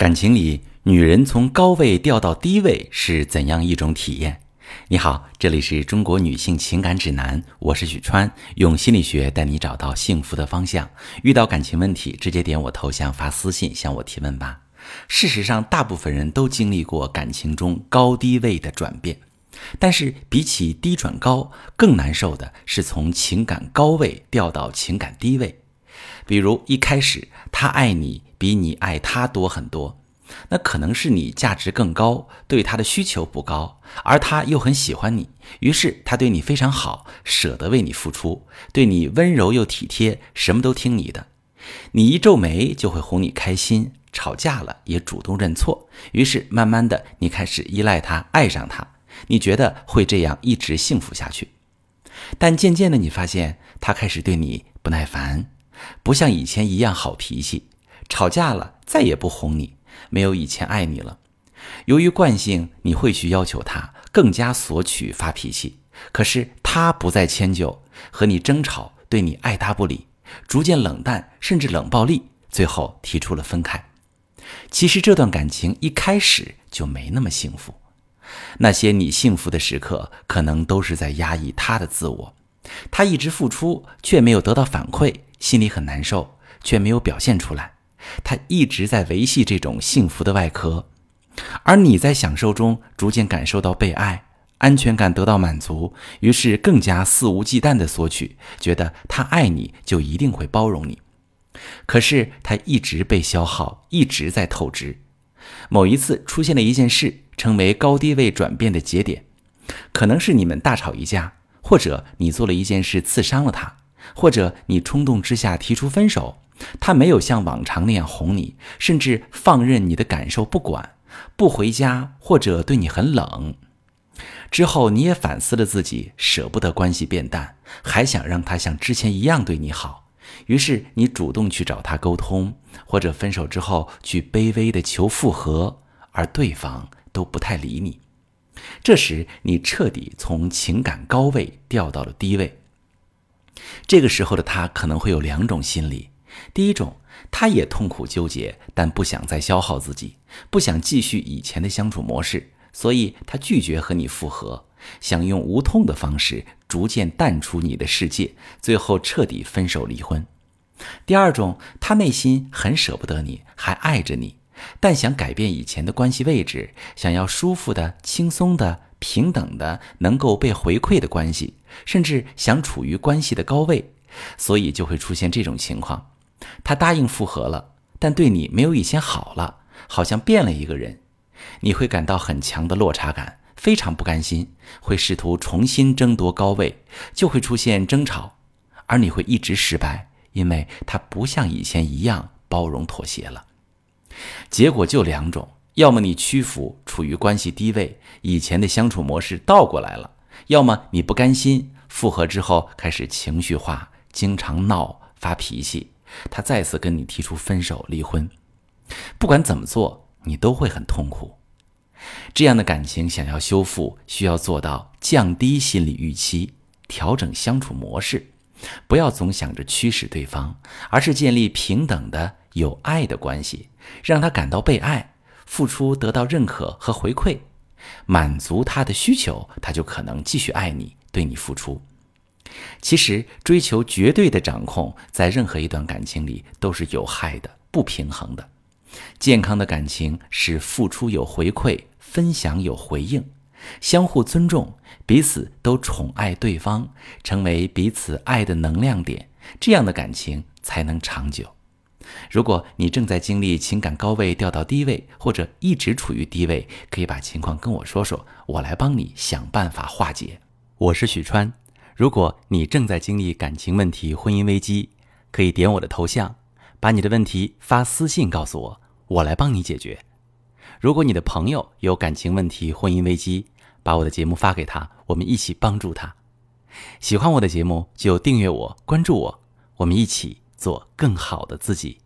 感情里，女人从高位掉到低位是怎样一种体验？你好，这里是中国女性情感指南，我是许川，用心理学带你找到幸福的方向。遇到感情问题，直接点我头像发私信向我提问吧。事实上，大部分人都经历过感情中高低位的转变，但是比起低转高，更难受的是从情感高位掉到情感低位。比如一开始他爱你比你爱他多很多，那可能是你价值更高，对他的需求不高，而他又很喜欢你，于是他对你非常好，舍得为你付出，对你温柔又体贴，什么都听你的。你一皱眉就会哄你开心，吵架了也主动认错，于是慢慢的你开始依赖他，爱上他，你觉得会这样一直幸福下去，但渐渐的你发现他开始对你不耐烦。不像以前一样好脾气，吵架了再也不哄你，没有以前爱你了。由于惯性，你会去要求他更加索取发脾气，可是他不再迁就，和你争吵，对你爱答不理，逐渐冷淡，甚至冷暴力，最后提出了分开。其实这段感情一开始就没那么幸福，那些你幸福的时刻，可能都是在压抑他的自我，他一直付出却没有得到反馈。心里很难受，却没有表现出来。他一直在维系这种幸福的外壳，而你在享受中逐渐感受到被爱，安全感得到满足，于是更加肆无忌惮地索取，觉得他爱你就一定会包容你。可是他一直被消耗，一直在透支。某一次出现了一件事，成为高低位转变的节点，可能是你们大吵一架，或者你做了一件事刺伤了他。或者你冲动之下提出分手，他没有像往常那样哄你，甚至放任你的感受不管，不回家或者对你很冷。之后你也反思了自己，舍不得关系变淡，还想让他像之前一样对你好，于是你主动去找他沟通，或者分手之后去卑微的求复合，而对方都不太理你。这时你彻底从情感高位掉到了低位。这个时候的他可能会有两种心理：第一种，他也痛苦纠结，但不想再消耗自己，不想继续以前的相处模式，所以他拒绝和你复合，想用无痛的方式逐渐淡出你的世界，最后彻底分手离婚；第二种，他内心很舍不得你，还爱着你，但想改变以前的关系位置，想要舒服的、轻松的。平等的、能够被回馈的关系，甚至想处于关系的高位，所以就会出现这种情况：他答应复合了，但对你没有以前好了，好像变了一个人，你会感到很强的落差感，非常不甘心，会试图重新争夺高位，就会出现争吵，而你会一直失败，因为他不像以前一样包容妥协了。结果就两种。要么你屈服，处于关系低位，以前的相处模式倒过来了；要么你不甘心，复合之后开始情绪化，经常闹发脾气，他再次跟你提出分手离婚。不管怎么做，你都会很痛苦。这样的感情想要修复，需要做到降低心理预期，调整相处模式，不要总想着驱使对方，而是建立平等的有爱的关系，让他感到被爱。付出得到认可和回馈，满足他的需求，他就可能继续爱你，对你付出。其实，追求绝对的掌控，在任何一段感情里都是有害的、不平衡的。健康的感情是付出有回馈，分享有回应，相互尊重，彼此都宠爱对方，成为彼此爱的能量点，这样的感情才能长久。如果你正在经历情感高位掉到低位，或者一直处于低位，可以把情况跟我说说，我来帮你想办法化解。我是许川。如果你正在经历感情问题、婚姻危机，可以点我的头像，把你的问题发私信告诉我，我来帮你解决。如果你的朋友有感情问题、婚姻危机，把我的节目发给他，我们一起帮助他。喜欢我的节目就订阅我、关注我，我们一起。做更好的自己。